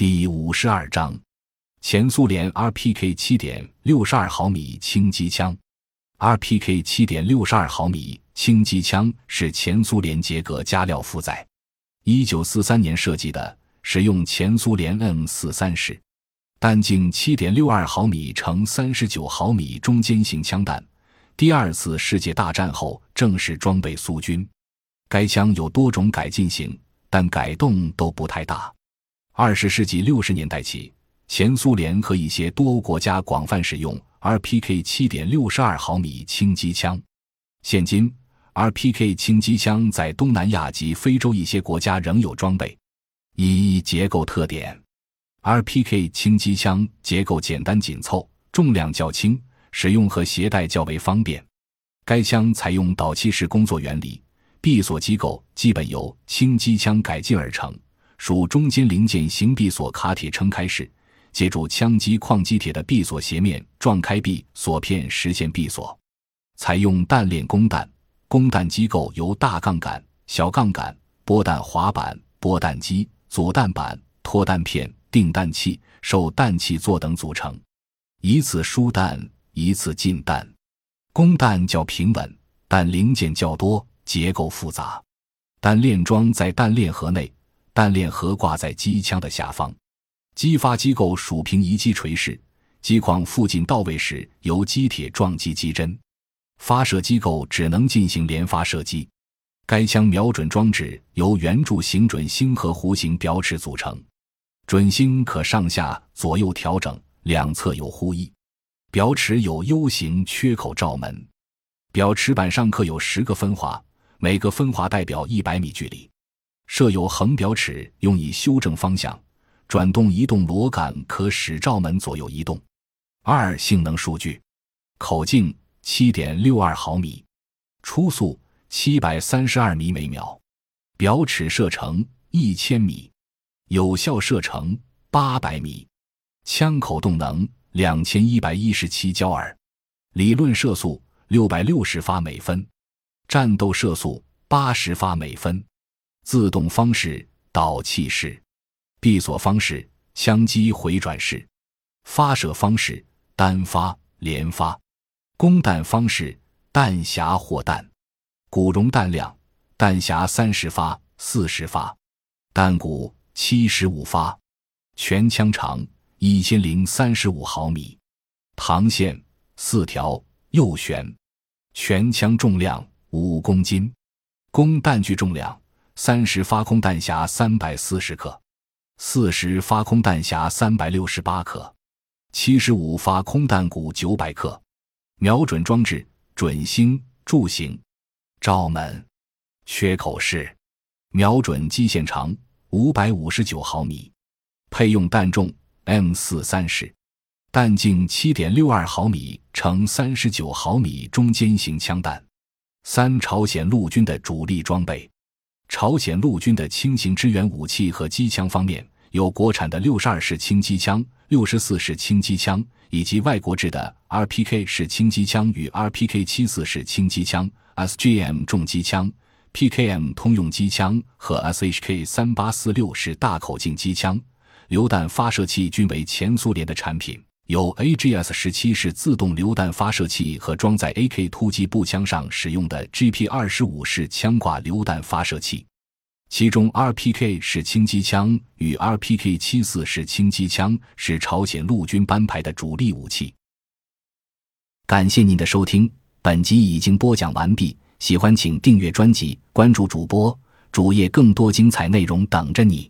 第五十二章，前苏联 RPK 七点六十二毫米轻机枪。RPK 七点六十二毫米轻机枪是前苏联捷格加廖夫在一九四三年设计的，使用前苏联 M 四三式，弹径七点六二毫米乘三十九毫米中间型枪弹。第二次世界大战后正式装备苏军。该枪有多种改进型，但改动都不太大。二十世纪六十年代起，前苏联和一些多欧国家广泛使用 RPK 七点六十二毫米轻机枪。现今，RPK 轻机枪在东南亚及非洲一些国家仍有装备。一、结构特点：RPK 轻机枪结构简单紧凑，重量较轻，使用和携带较为方便。该枪采用导气式工作原理。闭锁机构基本由轻机枪改进而成，属中间零件型闭锁卡铁撑开式，借助枪机矿机铁的闭锁斜面撞开闭锁片实现闭锁。采用弹链供弹，供弹机构由大杠杆、小杠杆、拨弹滑板、拨弹机、阻弹板、脱弹片、定弹器、受弹器座等组成。一次输弹，一次进弹，供弹较平稳，但零件较多。结构复杂，弹链装在弹链盒内，弹链盒挂在机枪的下方。击发机构属平移击锤式，机框附近到位时由机铁撞击机针。发射机构只能进行连发射击。该枪瞄准装置由圆柱形准星和弧形表尺组成，准星可上下左右调整，两侧有呼翼，表齿有 U 型缺口罩门，表尺板上刻有十个分划。每个分划代表一百米距离，设有横表尺，用以修正方向。转动移动螺杆可使罩门左右移动。二、性能数据：口径七点六二毫米，初速七百三十二米每秒，表尺射程一千米，有效射程八百米，枪口动能两千一百一十七焦耳，理论射速六百六十发每分。战斗射速八十发每分，自动方式导气式，闭锁方式枪机回转式，发射方式单发连发，供弹方式弹匣或弹，鼓容弹量弹匣三十发四十发，弹鼓七十五发，全枪长一千零三十五毫米，膛线四条右旋，全枪重量。五公斤，供弹具重量三十发空弹匣三百四十克，四十发空弹匣三百六十八克，七十五发空弹鼓九百克。瞄准装置准星柱形，罩门。缺口式，瞄准基线长五百五十九毫米，配用弹重 M 四三式，弹径七点六二毫米乘三十九毫米中间型枪弹。三朝鲜陆军的主力装备，朝鲜陆军的轻型支援武器和机枪方面，有国产的六十二式轻机枪、六十四式轻机枪，以及外国制的 RPK 式轻机枪与 RPK 七四式轻机枪、SGM 重机枪、PKM 通用机枪和 SHK 三八四六式大口径机枪。榴弹发射器均为前苏联的产品。有 AGS 十七式自动榴弹发射器和装在 AK 突击步枪上使用的 GP 二十五式枪挂榴弹发射器，其中 RPK 式轻机枪与 RPK 七四式轻机枪是朝鲜陆军班排的主力武器。感谢您的收听，本集已经播讲完毕。喜欢请订阅专辑，关注主播主页，更多精彩内容等着你。